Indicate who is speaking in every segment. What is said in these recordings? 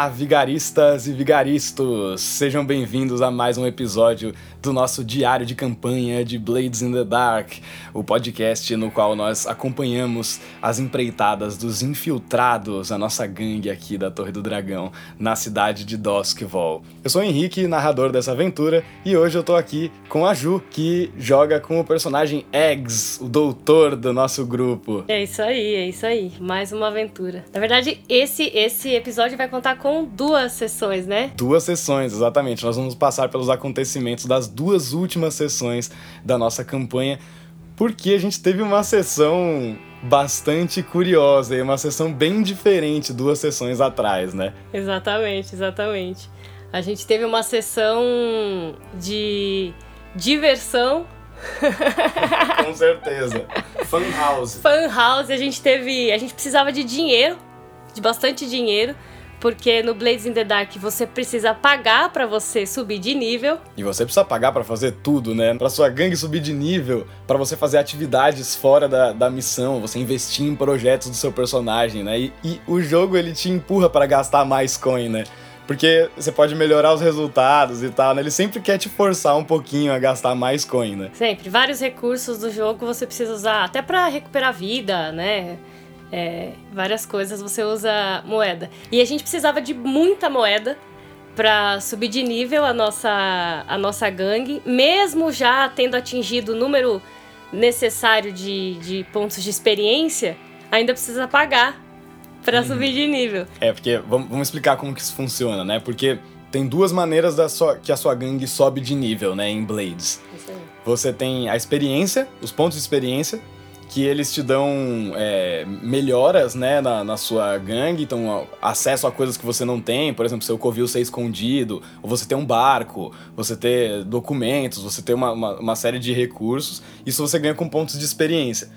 Speaker 1: Olá, vigaristas e vigaristos! Sejam bem-vindos a mais um episódio do nosso diário de campanha de Blades in the Dark, o podcast no qual nós acompanhamos as empreitadas dos infiltrados, a nossa gangue aqui da Torre do Dragão, na cidade de Doskvol. Eu sou o Henrique, narrador dessa aventura, e hoje eu tô aqui com a Ju, que joga com o personagem Eggs, o doutor do nosso grupo.
Speaker 2: É isso aí, é isso aí. Mais uma aventura. Na verdade, esse, esse episódio vai contar com duas sessões, né?
Speaker 1: Duas sessões, exatamente. Nós vamos passar pelos acontecimentos das duas últimas sessões da nossa campanha, porque a gente teve uma sessão bastante curiosa e uma sessão bem diferente duas sessões atrás, né?
Speaker 2: Exatamente, exatamente. A gente teve uma sessão de diversão.
Speaker 1: Com certeza. Fun house.
Speaker 2: Fun house, a gente teve, a gente precisava de dinheiro, de bastante dinheiro porque no Blades in the Dark você precisa pagar para você subir de nível.
Speaker 1: E você precisa pagar para fazer tudo, né? Para sua gangue subir de nível, para você fazer atividades fora da, da missão, você investir em projetos do seu personagem, né? E, e o jogo ele te empurra para gastar mais coin, né? Porque você pode melhorar os resultados e tal, né? Ele sempre quer te forçar um pouquinho a gastar mais coin, né?
Speaker 2: Sempre. Vários recursos do jogo você precisa usar até para recuperar vida, né? É, várias coisas, você usa moeda. E a gente precisava de muita moeda para subir de nível a nossa, a nossa gangue, mesmo já tendo atingido o número necessário de, de pontos de experiência, ainda precisa pagar para uhum. subir de nível.
Speaker 1: É, porque vamos, vamos explicar como que isso funciona, né? Porque tem duas maneiras da sua, que a sua gangue sobe de nível, né, em Blades. Você tem a experiência, os pontos de experiência, que eles te dão é, melhoras, né, na, na, sua gangue, então acesso a coisas que você não tem, por exemplo, seu covil ser escondido, ou você ter um barco, você ter documentos, você ter uma, uma, uma série de recursos, isso você ganha com pontos de experiência.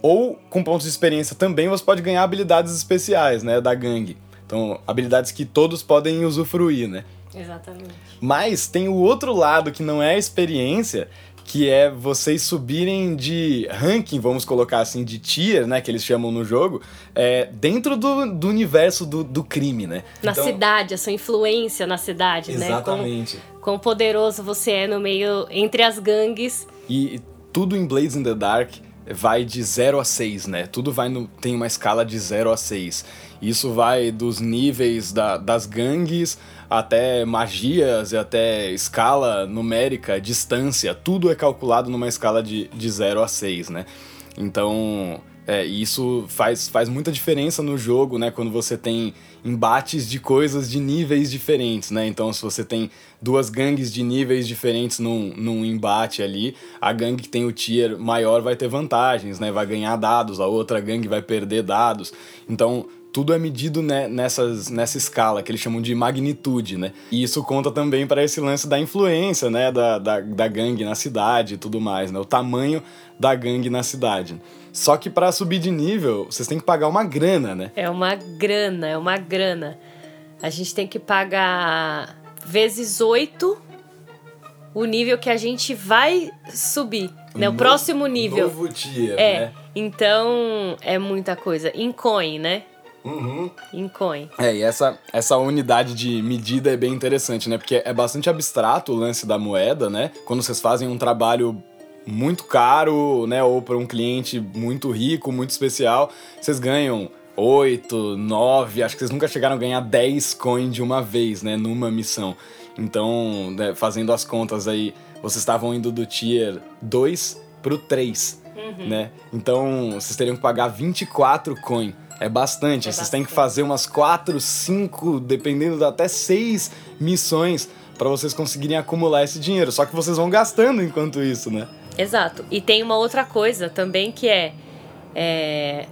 Speaker 1: Ou com pontos de experiência também você pode ganhar habilidades especiais, né, da gangue. Então, habilidades que todos podem usufruir, né?
Speaker 2: Exatamente.
Speaker 1: Mas tem o outro lado que não é experiência, que é vocês subirem de ranking, vamos colocar assim, de tier, né, que eles chamam no jogo, é, dentro do, do universo do, do crime, né?
Speaker 2: Na então, cidade, a sua influência na cidade,
Speaker 1: exatamente. né? Exatamente.
Speaker 2: Quão poderoso você é no meio, entre as gangues.
Speaker 1: E, tudo em Blades in the Dark vai de 0 a 6, né? Tudo vai no, tem uma escala de 0 a 6. Isso vai dos níveis da, das gangues até magias e até escala numérica, distância, tudo é calculado numa escala de, de 0 a 6, né? Então, é, isso faz, faz muita diferença no jogo, né? Quando você tem embates de coisas de níveis diferentes, né? Então, se você tem duas gangues de níveis diferentes num, num embate ali, a gangue que tem o tier maior vai ter vantagens, né? Vai ganhar dados, a outra gangue vai perder dados. Então, tudo é medido né, nessas, nessa escala que eles chamam de magnitude, né? E isso conta também para esse lance da influência, né, da, da, da gangue na cidade e tudo mais, né? O tamanho da gangue na cidade. Só que para subir de nível, vocês têm que pagar uma grana, né?
Speaker 2: É uma grana, é uma grana. A gente tem que pagar vezes oito o nível que a gente vai subir, né? O no, próximo nível.
Speaker 1: Novo tier,
Speaker 2: é.
Speaker 1: né?
Speaker 2: Então, é muita coisa. Em coin, né?
Speaker 1: Uhum.
Speaker 2: Em coin.
Speaker 1: É, e essa, essa unidade de medida é bem interessante, né? Porque é bastante abstrato o lance da moeda, né? Quando vocês fazem um trabalho muito caro, né? Ou para um cliente muito rico, muito especial, vocês ganham 8, 9, acho que vocês nunca chegaram a ganhar 10 coins de uma vez, né? Numa missão. Então, né, fazendo as contas aí, vocês estavam indo do tier 2 pro 3, uhum. né? Então, vocês teriam que pagar 24 coins é bastante. É Vocês bastante. têm que fazer umas quatro, cinco, dependendo até seis missões para vocês conseguirem acumular esse dinheiro. Só que vocês vão gastando enquanto isso, né?
Speaker 2: Exato. E tem uma outra coisa também que é, é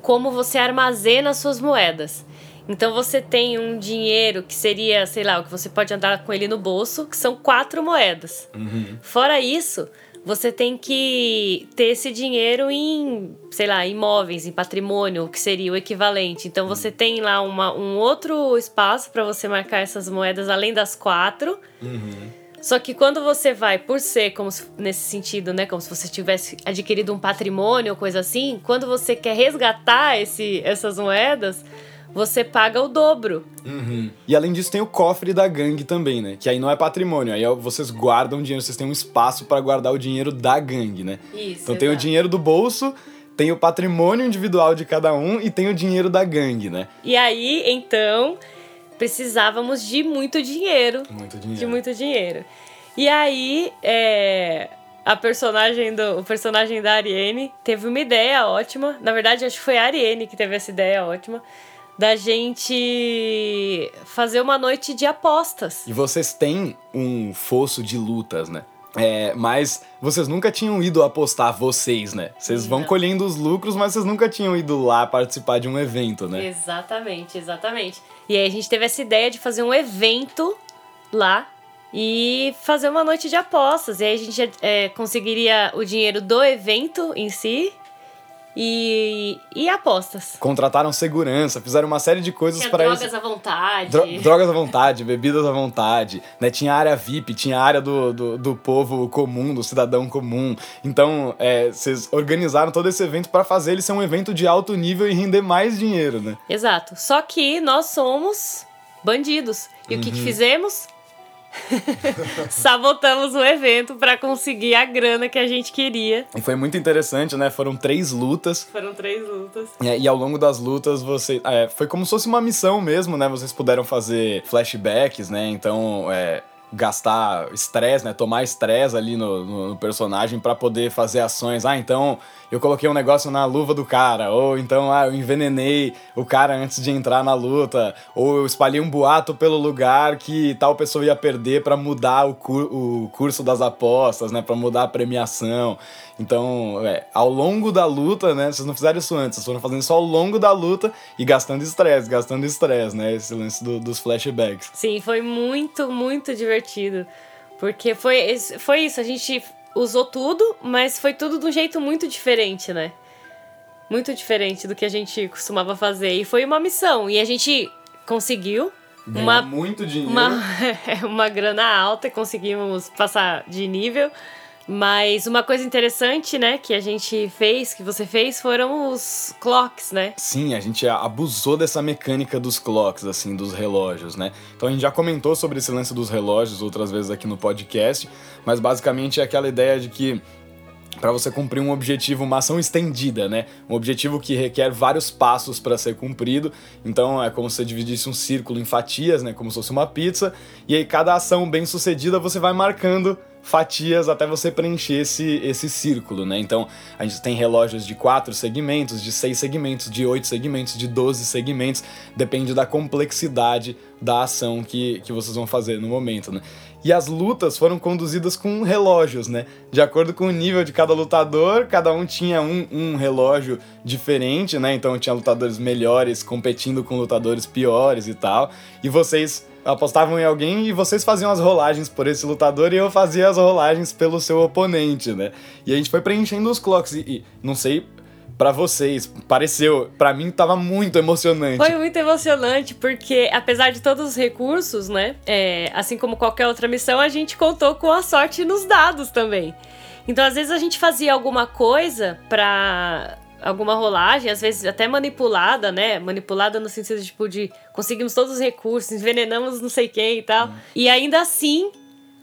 Speaker 2: como você armazena suas moedas. Então você tem um dinheiro que seria, sei lá, o que você pode andar com ele no bolso, que são quatro moedas.
Speaker 1: Uhum.
Speaker 2: Fora isso, você tem que ter esse dinheiro em, sei lá, imóveis, em patrimônio, que seria o equivalente. Então você tem lá uma, um outro espaço para você marcar essas moedas além das quatro.
Speaker 1: Uhum.
Speaker 2: Só que quando você vai, por ser como se, nesse sentido, né, como se você tivesse adquirido um patrimônio ou coisa assim, quando você quer resgatar esse, essas moedas, você paga o dobro.
Speaker 1: Uhum. E além disso, tem o cofre da gangue também, né? Que aí não é patrimônio, aí vocês guardam dinheiro, vocês têm um espaço para guardar o dinheiro da gangue, né?
Speaker 2: Isso.
Speaker 1: Então tem o dinheiro do bolso, tem o patrimônio individual de cada um e tem o dinheiro da gangue, né?
Speaker 2: E aí, então, precisávamos de muito dinheiro.
Speaker 1: Muito dinheiro.
Speaker 2: De muito dinheiro. E aí, é, a personagem do o personagem da Ariane teve uma ideia ótima. Na verdade, acho que foi a Ariane que teve essa ideia ótima da gente fazer uma noite de apostas.
Speaker 1: E vocês têm um fosso de lutas, né? É, mas vocês nunca tinham ido apostar vocês, né? Vocês vão colhendo os lucros, mas vocês nunca tinham ido lá participar de um evento, né?
Speaker 2: Exatamente, exatamente. E aí a gente teve essa ideia de fazer um evento lá e fazer uma noite de apostas. E aí a gente é, conseguiria o dinheiro do evento em si e, e apostas.
Speaker 1: Contrataram segurança, fizeram uma série de coisas para
Speaker 2: drogas à vontade.
Speaker 1: Dro drogas à vontade, bebidas à vontade, né? Tinha área VIP, tinha área do, do, do povo comum, do cidadão comum. Então, é, vocês organizaram todo esse evento para fazer ele ser um evento de alto nível e render mais dinheiro, né?
Speaker 2: Exato. Só que nós somos bandidos. E uhum. o que, que uhum. fizemos? sabotamos o evento para conseguir a grana que a gente queria.
Speaker 1: E foi muito interessante, né? Foram três lutas.
Speaker 2: Foram três lutas.
Speaker 1: É, e ao longo das lutas, você. É, foi como se fosse uma missão mesmo, né? Vocês puderam fazer flashbacks, né? Então, é, gastar estresse, né? Tomar estresse ali no, no, no personagem para poder fazer ações. Ah, então eu coloquei um negócio na luva do cara, ou então ah, eu envenenei o cara antes de entrar na luta, ou eu espalhei um boato pelo lugar que tal pessoa ia perder para mudar o, cur o curso das apostas, né? Para mudar a premiação. Então, é, ao longo da luta, né? Vocês não fizeram isso antes, vocês foram fazendo isso ao longo da luta e gastando estresse, gastando estresse, né? Esse lance do, dos flashbacks.
Speaker 2: Sim, foi muito, muito divertido. Porque foi, foi isso, a gente usou tudo, mas foi tudo de um jeito muito diferente, né? Muito diferente do que a gente costumava fazer. E foi uma missão. E a gente conseguiu.
Speaker 1: uma, muito dinheiro.
Speaker 2: Uma, uma grana alta, conseguimos passar de nível. Mas uma coisa interessante, né, que a gente fez, que você fez, foram os clocks, né?
Speaker 1: Sim, a gente abusou dessa mecânica dos clocks, assim, dos relógios, né? Então a gente já comentou sobre esse lance dos relógios outras vezes aqui no podcast, mas basicamente é aquela ideia de que para você cumprir um objetivo, uma ação estendida, né? Um objetivo que requer vários passos para ser cumprido. Então é como se você dividisse um círculo em fatias, né? Como se fosse uma pizza. E aí cada ação bem sucedida você vai marcando fatias até você preencher esse, esse círculo, né? Então, a gente tem relógios de quatro segmentos, de seis segmentos, de oito segmentos, de 12 segmentos, depende da complexidade da ação que, que vocês vão fazer no momento, né? E as lutas foram conduzidas com relógios, né? De acordo com o nível de cada lutador, cada um tinha um, um relógio diferente, né? Então tinha lutadores melhores competindo com lutadores piores e tal. E vocês apostavam em alguém e vocês faziam as rolagens por esse lutador e eu fazia as rolagens pelo seu oponente, né? E a gente foi preenchendo os clocks e, e não sei para vocês, pareceu, para mim tava muito emocionante.
Speaker 2: Foi muito emocionante porque apesar de todos os recursos, né, é, assim como qualquer outra missão, a gente contou com a sorte nos dados também. Então às vezes a gente fazia alguma coisa para alguma rolagem, às vezes até manipulada, né? Manipulada no sentido tipo de conseguimos todos os recursos, envenenamos não sei quem e tal. Hum. E ainda assim,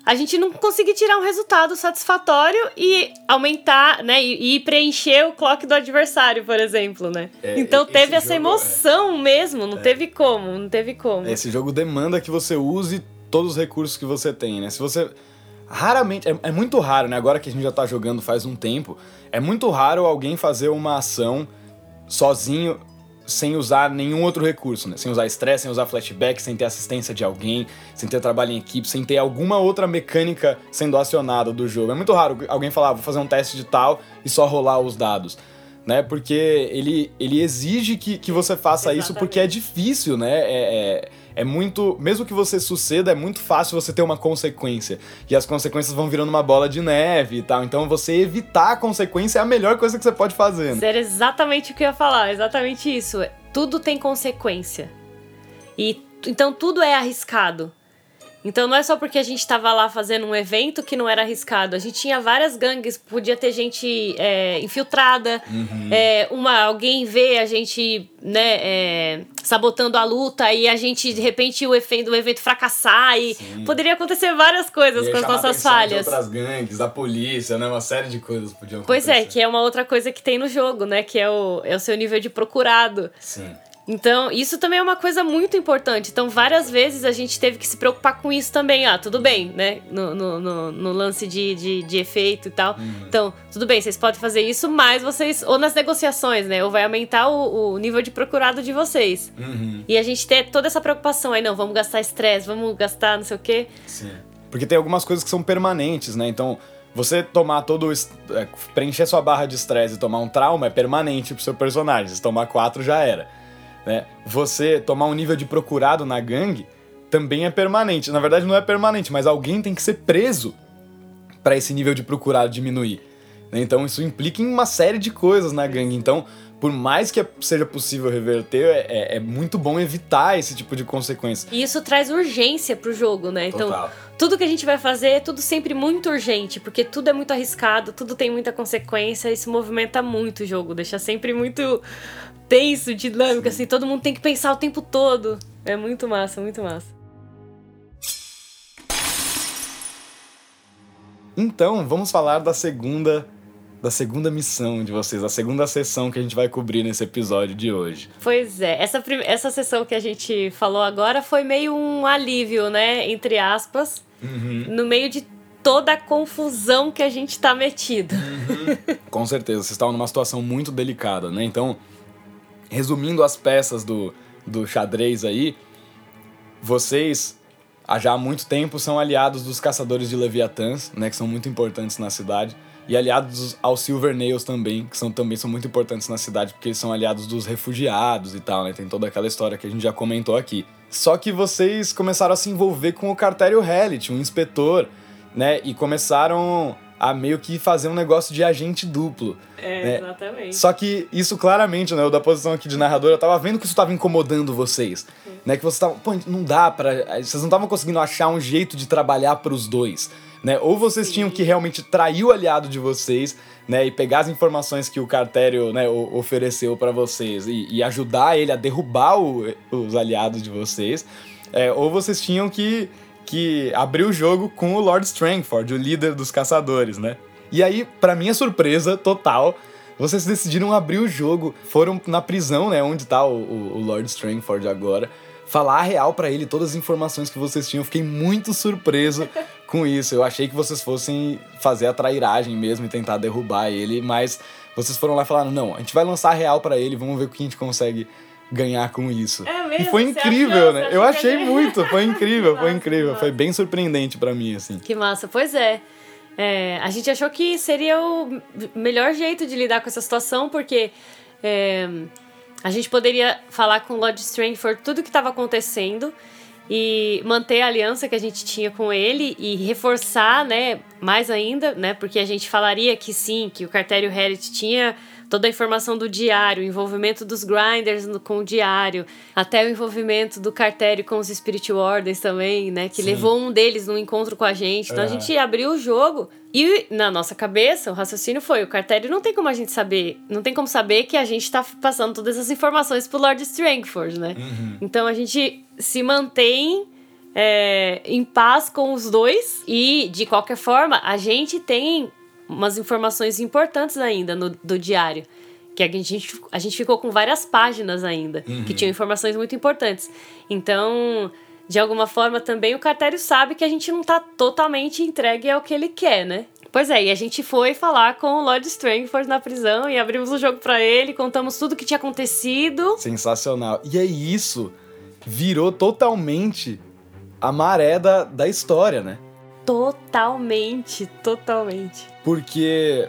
Speaker 2: a gente não conseguir tirar um resultado satisfatório e aumentar, né? E, e preencher o clock do adversário, por exemplo, né? É, então teve essa jogo, emoção é. mesmo, não é. teve como, não teve como.
Speaker 1: Esse jogo demanda que você use todos os recursos que você tem, né? Se você raramente, é, é, muito raro, né? Agora que a gente já tá jogando faz um tempo, é muito raro alguém fazer uma ação sozinho sem usar nenhum outro recurso, né? Sem usar estresse, sem usar flashback, sem ter assistência de alguém, sem ter trabalho em equipe, sem ter alguma outra mecânica sendo acionada do jogo. É muito raro alguém falar, ah, vou fazer um teste de tal e só rolar os dados. Né, porque ele, ele exige que, que você faça Exatamente. isso porque é difícil, né? É, é é muito. Mesmo que você suceda, é muito fácil você ter uma consequência. E as consequências vão virando uma bola de neve e tal. Então você evitar a consequência é a melhor coisa que você pode fazer.
Speaker 2: Né? Era exatamente o que eu ia falar, exatamente isso. Tudo tem consequência. E então tudo é arriscado. Então não é só porque a gente estava lá fazendo um evento que não era arriscado. A gente tinha várias gangues, podia ter gente é, infiltrada, uhum. é, uma, alguém vê a gente né, é, sabotando a luta e a gente, de repente, o evento, o evento fracassar e Sim. poderia acontecer várias coisas com as nossas falhas.
Speaker 1: De outras gangues, da polícia, né? Uma série de coisas podiam
Speaker 2: acontecer. Pois é, que é uma outra coisa que tem no jogo, né? Que é o, é o seu nível de procurado.
Speaker 1: Sim.
Speaker 2: Então, isso também é uma coisa muito importante. Então, várias vezes a gente teve que se preocupar com isso também. Ah, tudo bem, né? No, no, no, no lance de, de, de, efeito e tal. Uhum. Então, tudo bem, vocês podem fazer isso, mas vocês. Ou nas negociações, né? Ou vai aumentar o, o nível de procurado de vocês.
Speaker 1: Uhum.
Speaker 2: E a gente ter toda essa preocupação aí, não, vamos gastar estresse, vamos gastar não sei o quê.
Speaker 1: Sim. Porque tem algumas coisas que são permanentes, né? Então, você tomar todo. É, preencher sua barra de estresse e tomar um trauma é permanente pro seu personagem. Se tomar quatro, já era né? Você tomar um nível de procurado na gangue também é permanente. Na verdade, não é permanente, mas alguém tem que ser preso para esse nível de procurado diminuir. Né? Então, isso implica em uma série de coisas na gangue. Então, por mais que seja possível reverter, é, é, é, muito bom evitar esse tipo de consequência.
Speaker 2: E isso traz urgência pro jogo, né? Então, Total. tudo que a gente vai fazer é tudo sempre muito urgente, porque tudo é muito arriscado, tudo tem muita consequência, isso movimenta muito o jogo, deixa sempre muito tenso, dinâmico, assim, todo mundo tem que pensar o tempo todo. É muito massa, muito massa.
Speaker 1: Então, vamos falar da segunda da segunda missão de vocês, a segunda sessão que a gente vai cobrir nesse episódio de hoje.
Speaker 2: Pois é, essa, essa sessão que a gente falou agora foi meio um alívio, né? Entre aspas,
Speaker 1: uhum.
Speaker 2: no meio de toda a confusão que a gente tá metido.
Speaker 1: Uhum. Com certeza, vocês estavam numa situação muito delicada, né? Então, resumindo as peças do, do xadrez aí, vocês há já muito tempo são aliados dos caçadores de Leviatãs, né, que são muito importantes na cidade, e aliados aos Silver Nails também, que são também são muito importantes na cidade, porque eles são aliados dos refugiados e tal, né? Tem toda aquela história que a gente já comentou aqui. Só que vocês começaram a se envolver com o Cartério Hellit, um inspetor, né? E começaram a meio que fazer um negócio de agente duplo.
Speaker 2: É,
Speaker 1: né?
Speaker 2: exatamente.
Speaker 1: Só que isso claramente, né, eu da posição aqui de narrador, eu tava vendo que isso tava incomodando vocês, né, que vocês estavam, pô, não dá para, vocês não estavam conseguindo achar um jeito de trabalhar para os dois, né? Ou vocês Sim. tinham que realmente trair o aliado de vocês, né, e pegar as informações que o cartério, né, ofereceu para vocês e, e, ajudar ele a derrubar o, os aliados de vocês, é, ou vocês tinham que que abriu o jogo com o Lord Strangford, o líder dos caçadores, né? E aí, para minha surpresa total, vocês decidiram abrir o jogo, foram na prisão, né, onde tá o, o Lord Strangford agora, falar a real para ele todas as informações que vocês tinham. Eu fiquei muito surpreso com isso. Eu achei que vocês fossem fazer a trairagem mesmo e tentar derrubar ele, mas vocês foram lá e falaram: "Não, a gente vai lançar a real para ele, vamos ver o que a gente consegue ganhar com isso.
Speaker 2: É mesmo?
Speaker 1: E foi incrível, achou, né? Eu achei muito, foi incrível, foi incrível, foi bem surpreendente para mim assim.
Speaker 2: Que massa, pois é. é. A gente achou que seria o melhor jeito de lidar com essa situação, porque é, a gente poderia falar com o Lord Strangford tudo o que estava acontecendo e manter a aliança que a gente tinha com ele e reforçar, né, mais ainda, né, porque a gente falaria que sim, que o Cartério Herit tinha toda a informação do diário, o envolvimento dos grinders com o diário, até o envolvimento do cartério com os Spirit Wardens também, né? Que Sim. levou um deles num encontro com a gente. Então é. a gente abriu o jogo e na nossa cabeça o raciocínio foi: o cartério não tem como a gente saber, não tem como saber que a gente tá passando todas essas informações pro Lord Strangford, né?
Speaker 1: Uhum.
Speaker 2: Então a gente se mantém é, em paz com os dois e de qualquer forma a gente tem umas informações importantes ainda no, do diário. Que a gente, a gente ficou com várias páginas ainda, uhum. que tinham informações muito importantes. Então, de alguma forma, também o cartério sabe que a gente não está totalmente entregue ao que ele quer, né? Pois é, e a gente foi falar com o Lord Strangford na prisão e abrimos o jogo para ele, contamos tudo o que tinha acontecido.
Speaker 1: Sensacional. E é isso virou totalmente a maré da, da história, né?
Speaker 2: Totalmente, totalmente.
Speaker 1: Porque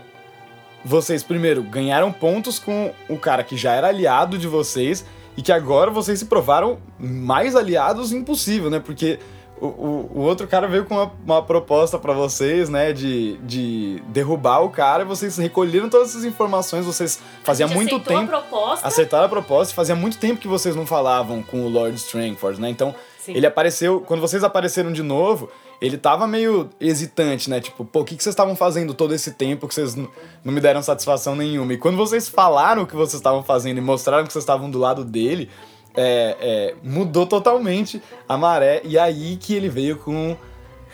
Speaker 1: vocês, primeiro, ganharam pontos com o cara que já era aliado de vocês e que agora vocês se provaram mais aliados impossível, né? Porque o, o, o outro cara veio com uma, uma proposta para vocês, né? De, de derrubar o cara e vocês recolheram todas essas informações. Vocês fazia muito tempo.
Speaker 2: A proposta.
Speaker 1: Acertaram a proposta. Fazia muito tempo que vocês não falavam com o Lord Strangford, né? Então Sim. Ele apareceu, quando vocês apareceram de novo, ele tava meio hesitante, né? Tipo, pô, o que, que vocês estavam fazendo todo esse tempo que vocês não me deram satisfação nenhuma? E quando vocês falaram o que vocês estavam fazendo e mostraram que vocês estavam do lado dele, é, é, mudou totalmente a maré. E aí que ele veio com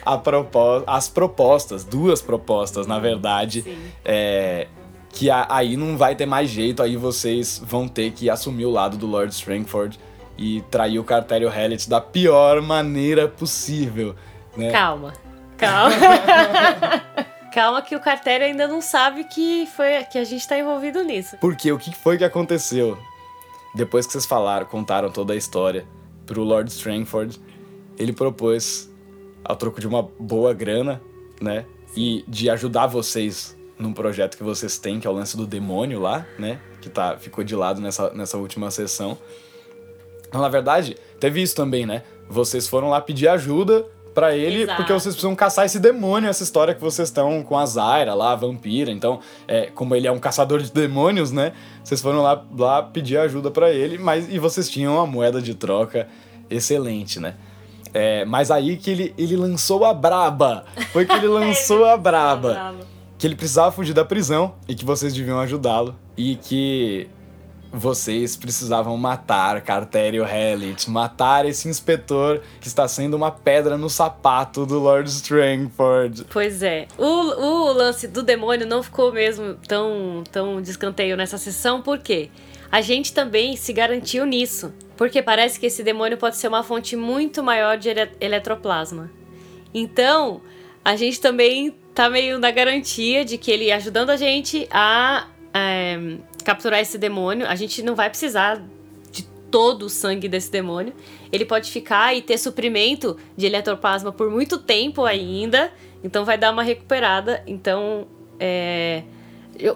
Speaker 1: a propos as propostas, duas propostas, na verdade. É, que aí não vai ter mais jeito, aí vocês vão ter que assumir o lado do Lord Strangford e trair o Cartério Hellet da pior maneira possível. Né?
Speaker 2: Calma, calma. calma que o Cartério ainda não sabe que, foi, que a gente tá envolvido nisso.
Speaker 1: Porque o que foi que aconteceu? Depois que vocês falaram, contaram toda a história pro Lord Strangford, ele propôs, ao troco de uma boa grana, né? E de ajudar vocês num projeto que vocês têm, que é o lance do demônio lá, né? Que tá, ficou de lado nessa, nessa última sessão. Então, na verdade, teve isso também, né? Vocês foram lá pedir ajuda para ele, Exato. porque vocês precisam caçar esse demônio, essa história que vocês estão com a Zaira lá, a vampira. Então, é, como ele é um caçador de demônios, né? Vocês foram lá, lá pedir ajuda para ele, mas e vocês tinham uma moeda de troca excelente, né? É, mas aí que ele, ele lançou a braba. Foi que ele lançou a braba. Que ele precisava fugir da prisão e que vocês deviam ajudá-lo. E que vocês precisavam matar Cartério Hellit, matar esse inspetor que está sendo uma pedra no sapato do Lord Strangford.
Speaker 2: Pois é. O, o lance do demônio não ficou mesmo tão, tão descanteio nessa sessão, por quê? A gente também se garantiu nisso, porque parece que esse demônio pode ser uma fonte muito maior de ele eletroplasma. Então, a gente também tá meio na garantia de que ele ajudando a gente a. É, capturar esse demônio. A gente não vai precisar de todo o sangue desse demônio. Ele pode ficar e ter suprimento de eletroplasma por muito tempo ainda. Então vai dar uma recuperada. Então é,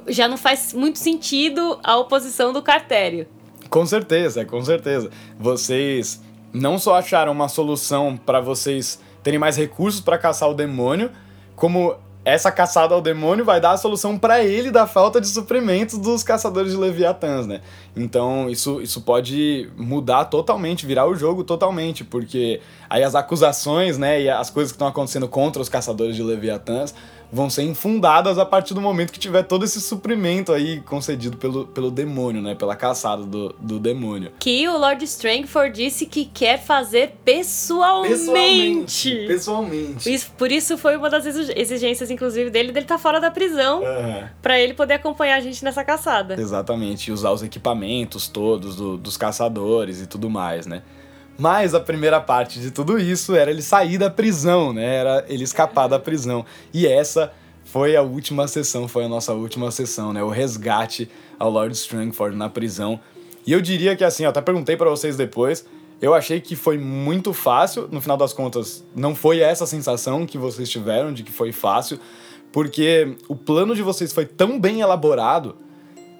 Speaker 2: já não faz muito sentido a oposição do cartério.
Speaker 1: Com certeza, com certeza. Vocês não só acharam uma solução para vocês terem mais recursos para caçar o demônio, como essa caçada ao demônio vai dar a solução para ele da falta de suprimentos dos caçadores de Leviatãs, né? Então isso, isso pode mudar totalmente, virar o jogo totalmente, porque aí as acusações, né, e as coisas que estão acontecendo contra os caçadores de Leviatãs vão ser infundadas a partir do momento que tiver todo esse suprimento aí concedido pelo, pelo demônio, né? Pela caçada do, do demônio.
Speaker 2: Que o Lord Strangford disse que quer fazer pessoalmente.
Speaker 1: Pessoalmente. pessoalmente.
Speaker 2: Isso, por isso foi uma das exigências, inclusive, dele, dele estar tá fora da prisão. Uhum. para ele poder acompanhar a gente nessa caçada.
Speaker 1: Exatamente. E usar os equipamentos todos do, dos caçadores e tudo mais, né? Mas a primeira parte de tudo isso era ele sair da prisão, né? Era ele escapar da prisão. E essa foi a última sessão, foi a nossa última sessão, né? O resgate ao Lord Strangford na prisão. E eu diria que assim, eu até perguntei para vocês depois, eu achei que foi muito fácil, no final das contas, não foi essa sensação que vocês tiveram de que foi fácil, porque o plano de vocês foi tão bem elaborado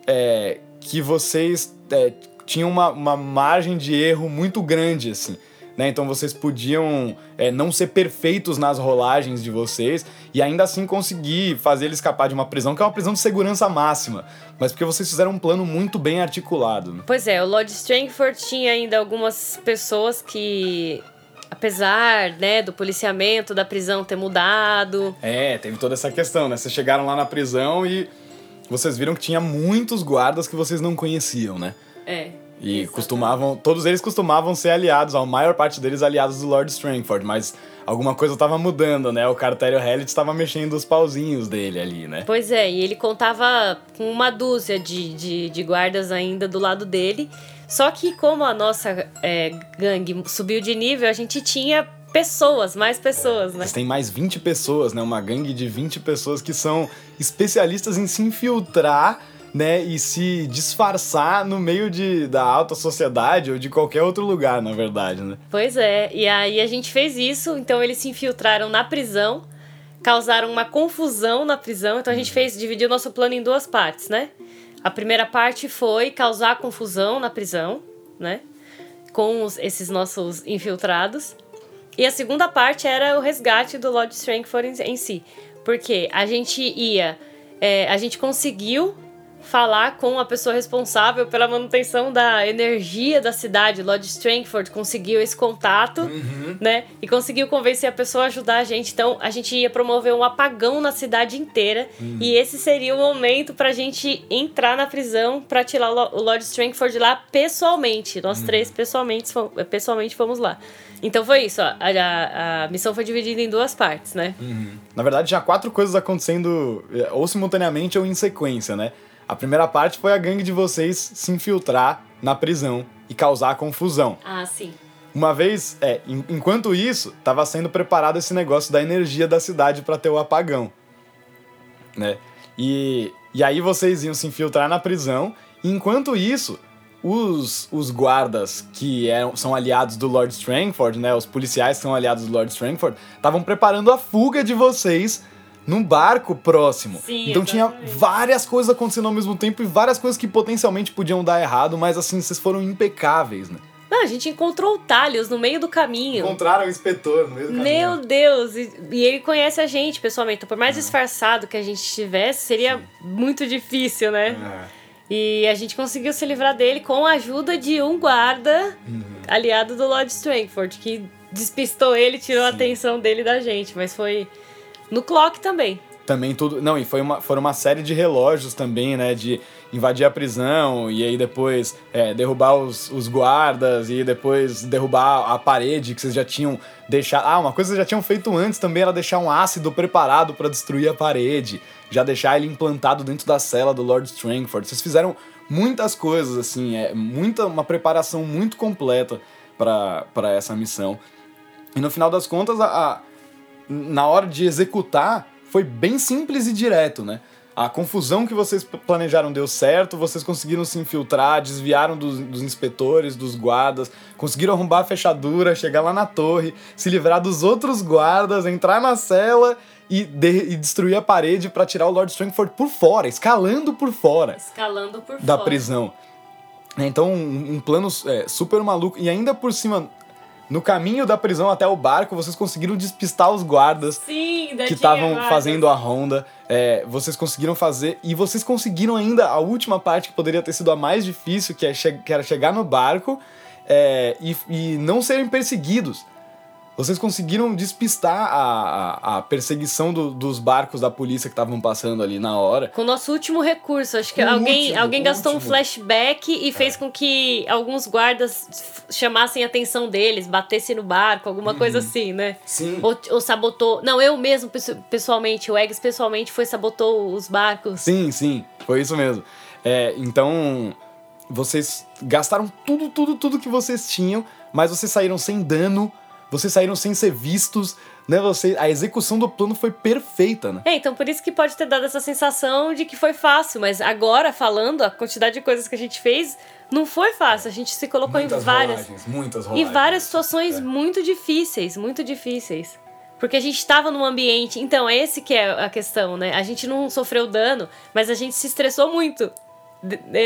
Speaker 1: é, que vocês é, tinha uma, uma margem de erro muito grande, assim. Né? Então vocês podiam é, não ser perfeitos nas rolagens de vocês e ainda assim conseguir fazer ele escapar de uma prisão que é uma prisão de segurança máxima, mas porque vocês fizeram um plano muito bem articulado. Né?
Speaker 2: Pois é, o Lord Strangford tinha ainda algumas pessoas que apesar, né, do policiamento da prisão ter mudado.
Speaker 1: É, teve toda essa questão, né? Vocês chegaram lá na prisão e vocês viram que tinha muitos guardas que vocês não conheciam, né?
Speaker 2: É.
Speaker 1: E Exatamente. costumavam, todos eles costumavam ser aliados, a maior parte deles aliados do Lord Strangford, mas alguma coisa estava mudando, né? O Cartério Hellet estava mexendo os pauzinhos dele ali, né?
Speaker 2: Pois é, e ele contava com uma dúzia de, de, de guardas ainda do lado dele. Só que como a nossa é, gangue subiu de nível, a gente tinha pessoas, mais pessoas, né?
Speaker 1: Eles têm mais 20 pessoas, né? Uma gangue de 20 pessoas que são especialistas em se infiltrar né, e se disfarçar no meio de, da alta sociedade ou de qualquer outro lugar, na verdade, né?
Speaker 2: Pois é, e aí a gente fez isso, então eles se infiltraram na prisão, causaram uma confusão na prisão, então a gente fez, dividiu nosso plano em duas partes, né? A primeira parte foi causar confusão na prisão, né? Com os, esses nossos infiltrados. E a segunda parte era o resgate do Lord Strangford em, em si. Porque a gente ia. É, a gente conseguiu falar com a pessoa responsável pela manutenção da energia da cidade. Lord Strangford conseguiu esse contato,
Speaker 1: Uhum.
Speaker 2: né? E conseguiu convencer a pessoa a ajudar a gente. Então, a gente ia promover um apagão na cidade inteira.
Speaker 1: Uhum.
Speaker 2: E esse seria o momento pra gente entrar na prisão pra tirar o Lo- o Lord Strangford lá pessoalmente. Nós
Speaker 1: Uhum.
Speaker 2: três pessoalmente, pessoalmente fomos lá. Então foi isso, ó. A, a- a missão foi dividida em duas partes, né?
Speaker 1: Na verdade, tinha quatro coisas acontecendo eh, ou simultaneamente ou em sequência, né? A primeira parte foi a gangue de vocês se infiltrar na prisão e causar confusão.
Speaker 2: Ah, sim.
Speaker 1: Uma vez, é, en- enquanto isso, estava sendo preparado esse negócio da energia da cidade para ter o apagão, né? E, e aí vocês iam se infiltrar na prisão, e enquanto isso, os, os guardas que eram, são aliados do Lord Strangford, né? Os policiais que são aliados do Lord Strangford, estavam preparando a fuga de vocês num barco próximo.
Speaker 2: Sim,
Speaker 1: então tinha
Speaker 2: exatamente.
Speaker 1: várias coisas acontecendo ao mesmo tempo e várias coisas que potencialmente podiam dar errado, mas assim, vocês foram impecáveis, né?
Speaker 2: Não, a gente encontrou o Thalios no meio do caminho.
Speaker 1: Encontraram o inspetor no meio do
Speaker 2: Meu Deus! E, e ele conhece a gente pessoalmente. Então, por mais disfarçado que a gente estivesse, seria muito difícil, né?
Speaker 1: É.
Speaker 2: E a gente conseguiu se livrar dele com a ajuda de um guarda aliado do Lord Strangford, que despistou ele, tirou a
Speaker 1: Sim.
Speaker 2: atenção dele da gente. Mas foi no clock também.
Speaker 1: Também tudo. Não, e foi uma, foram uma série de relógios também, né? De invadir a prisão e aí depois é, derrubar os, os guardas e depois derrubar a parede que vocês já tinham deixado. Ah, uma coisa que vocês já tinham feito antes também era deixar um ácido preparado para destruir a parede. Já deixar ele implantado dentro da cela do Lord Strangford. Vocês fizeram muitas coisas, assim, é muita, uma preparação muito completa para essa missão. E no final das contas, a, a- na hora de executar, foi bem simples e direto, né? A confusão que vocês planejaram deu certo, vocês conseguiram se infiltrar, desviaram dos, dos inspetores, dos guardas, conseguiram arrombar a fechadura, chegar lá na torre, se livrar dos outros guardas, entrar na cela e, de- e destruir a parede pra tirar o Lord Strangford por fora, escalando por fora
Speaker 2: Escalando por
Speaker 1: da
Speaker 2: fora.
Speaker 1: prisão. Então, um, um plano é, super maluco. E ainda por cima, no caminho da prisão até o barco, vocês conseguiram despistar os guardas
Speaker 2: Sim,
Speaker 1: que estavam
Speaker 2: guardas.
Speaker 1: fazendo a ronda. É, vocês conseguiram fazer. E vocês conseguiram ainda a última parte que poderia ter sido a mais difícil, que, é che- que era chegar no barco é, e, e não serem perseguidos. Vocês conseguiram despistar a, a, a perseguição do- dos barcos da polícia que estavam passando ali na hora.
Speaker 2: Com o nosso último recurso. Acho que
Speaker 1: O
Speaker 2: alguém,
Speaker 1: último,
Speaker 2: alguém gastou um flashback e fez com que alguns guardas chamassem a atenção deles, batessem no barco, alguma coisa assim, né?
Speaker 1: Sim.
Speaker 2: Ou, ou sabotou. Não, eu mesmo, pesso- pessoalmente, o Eggs pessoalmente foi sabotou os barcos.
Speaker 1: Sim, sim, foi isso mesmo. É, então, vocês gastaram tudo, tudo, tudo que vocês tinham, mas vocês saíram sem dano, vocês saíram sem ser vistos, né? Você, a execução do plano foi perfeita, né?
Speaker 2: É, então por isso que pode ter dado essa sensação de que foi fácil, mas agora, falando, a quantidade de coisas que a gente fez, não foi fácil. A gente se colocou em várias.
Speaker 1: rolagens, muitas rolagens.
Speaker 2: várias situações
Speaker 1: É.
Speaker 2: muito difíceis, muito difíceis. Porque a gente estava num ambiente. Então, é esse que é a questão, né? A gente não sofreu dano, mas a gente se estressou muito.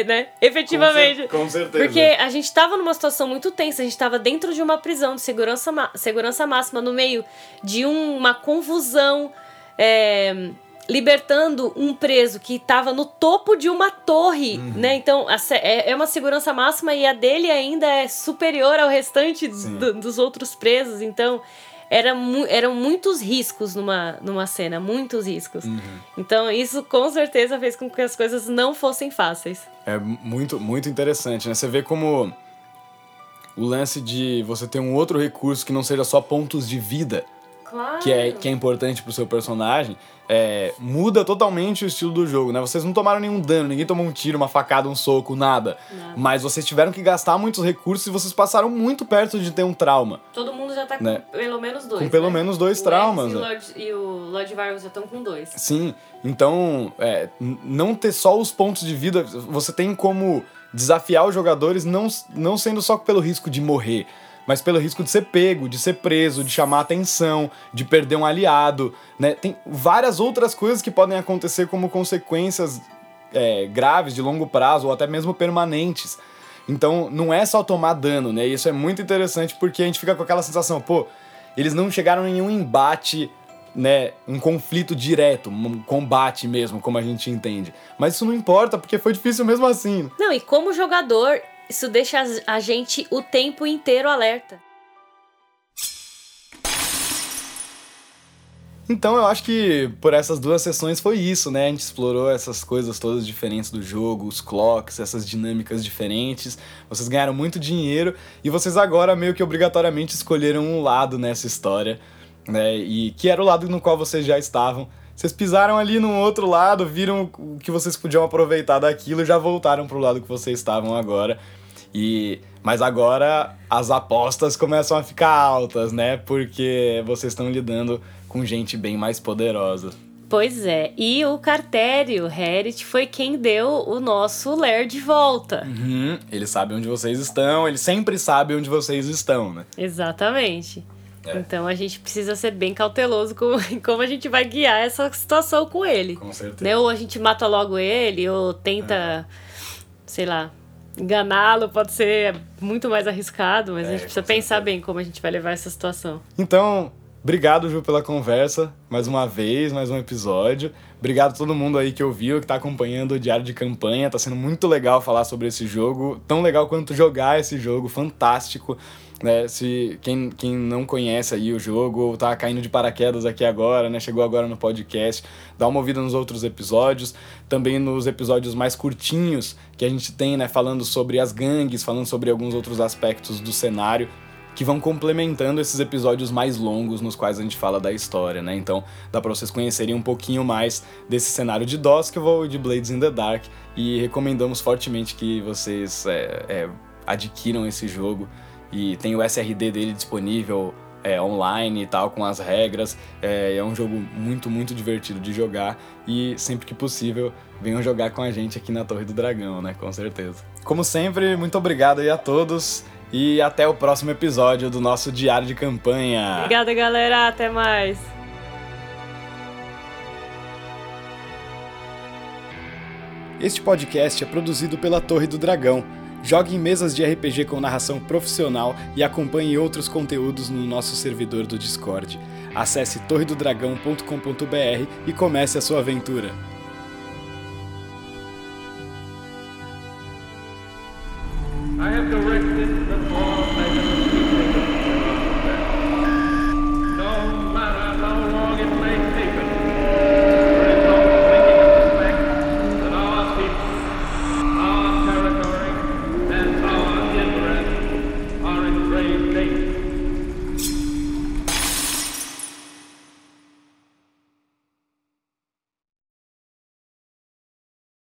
Speaker 2: Né? Efetivamente.
Speaker 1: Com, cer- com certeza.
Speaker 2: Porque a gente estava numa situação muito tensa, a gente estava dentro de uma prisão de segurança, segurança máxima, no meio de um- uma confusão, é, libertando um preso que estava no topo de uma torre,
Speaker 1: Uhum.
Speaker 2: né? Então é, é uma segurança máxima e a dele ainda é superior ao restante do- dos outros presos. Então era mu- eram muitos riscos numa, numa cena, muitos riscos.
Speaker 1: Uhum.
Speaker 2: Então isso com certeza fez com que as coisas não fossem fáceis.
Speaker 1: É muito, muito interessante, né? Você vê como o lance de você ter um outro recurso que não seja só pontos de vida,
Speaker 2: Claro.
Speaker 1: que é, que é importante pro seu personagem, é, muda totalmente o estilo do jogo, né? Vocês não tomaram nenhum dano, ninguém tomou um tiro, uma facada, um soco, nada.
Speaker 2: Nada.
Speaker 1: Mas vocês tiveram que gastar muitos recursos e vocês passaram muito perto de ter um trauma.
Speaker 2: Todo mundo já tá com
Speaker 1: Né?
Speaker 2: pelo menos dois.
Speaker 1: Com pelo
Speaker 2: né?
Speaker 1: menos dois
Speaker 2: O
Speaker 1: traumas,
Speaker 2: E, o
Speaker 1: né?
Speaker 2: Lord, e o Lord Varus já estão com dois.
Speaker 1: Sim, então, é, não ter só os pontos de vida, você tem como desafiar os jogadores não, não sendo só pelo risco de morrer, mas pelo risco de ser pego, de ser preso, de chamar atenção, de perder um aliado, né? Tem várias outras coisas que podem acontecer como consequências é, graves de longo prazo ou até mesmo permanentes. Então, não é só tomar dano, né? Isso é muito interessante porque a gente fica com aquela sensação, pô, eles não chegaram em nenhum embate né, um conflito direto, um combate mesmo, como a gente entende. Mas isso não importa, porque foi difícil mesmo assim.
Speaker 2: Não, e como jogador, isso deixa a gente o tempo inteiro alerta.
Speaker 1: Então eu acho que por essas duas sessões foi isso, né? A gente explorou essas coisas todas diferentes do jogo, os clocks, essas dinâmicas diferentes. Vocês ganharam muito dinheiro e vocês agora meio que obrigatoriamente escolheram um lado nessa história, né? E que era o lado no qual vocês já estavam. Vocês pisaram ali no outro lado, viram o que vocês podiam aproveitar daquilo e já voltaram pro lado que vocês estavam agora. E mas agora as apostas começam a ficar altas, né? Porque vocês estão lidando com gente bem mais poderosa.
Speaker 2: Pois é, e o Cartério Herit foi quem deu o nosso Lair de volta.
Speaker 1: Uhum, ele sabe onde vocês estão, ele sempre sabe onde vocês estão, né?
Speaker 2: Exatamente. É. Então a gente precisa ser bem cauteloso com como a gente vai guiar essa situação com ele.
Speaker 1: Com certeza.
Speaker 2: Né? Ou a gente mata logo ele, ou tenta, é. sei lá, enganá-lo, pode ser muito mais arriscado, mas é, a gente precisa pensar certeza. bem como a gente vai levar essa situação.
Speaker 1: Então, Obrigado, Ju, pela conversa, mais uma vez, mais um episódio. Obrigado a todo mundo aí que ouviu, que tá acompanhando o Diário de Campanha. Tá sendo muito legal falar sobre esse jogo, tão legal quanto jogar esse jogo, fantástico. Né? Se quem, quem não conhece aí o jogo ou tá caindo de paraquedas aqui agora, né? Chegou agora no podcast, dá uma ouvida nos outros episódios, também nos episódios mais curtinhos que a gente tem, né? Falando sobre as gangues, falando sobre alguns outros aspectos do cenário que vão complementando esses episódios mais longos nos quais a gente fala da história, né? Então dá pra vocês conhecerem um pouquinho mais desse cenário de Duskville e de Blades in the Dark e recomendamos fortemente que vocês é, é, adquiram esse jogo e tem o SRD dele disponível é, online e tal, com as regras. É, é, um jogo muito, muito divertido de jogar e sempre que possível venham jogar com a gente aqui na Torre do Dragão, né? Com certeza. Como sempre, muito obrigado aí a todos e até o próximo episódio do nosso Diário de Campanha.
Speaker 2: Obrigada, galera. Até mais.
Speaker 1: Este podcast é produzido pela Torre do Dragão. Jogue em mesas de RPG com narração profissional e acompanhe outros conteúdos no nosso servidor do Discord. Acesse torredodragão.com.br e comece a sua aventura.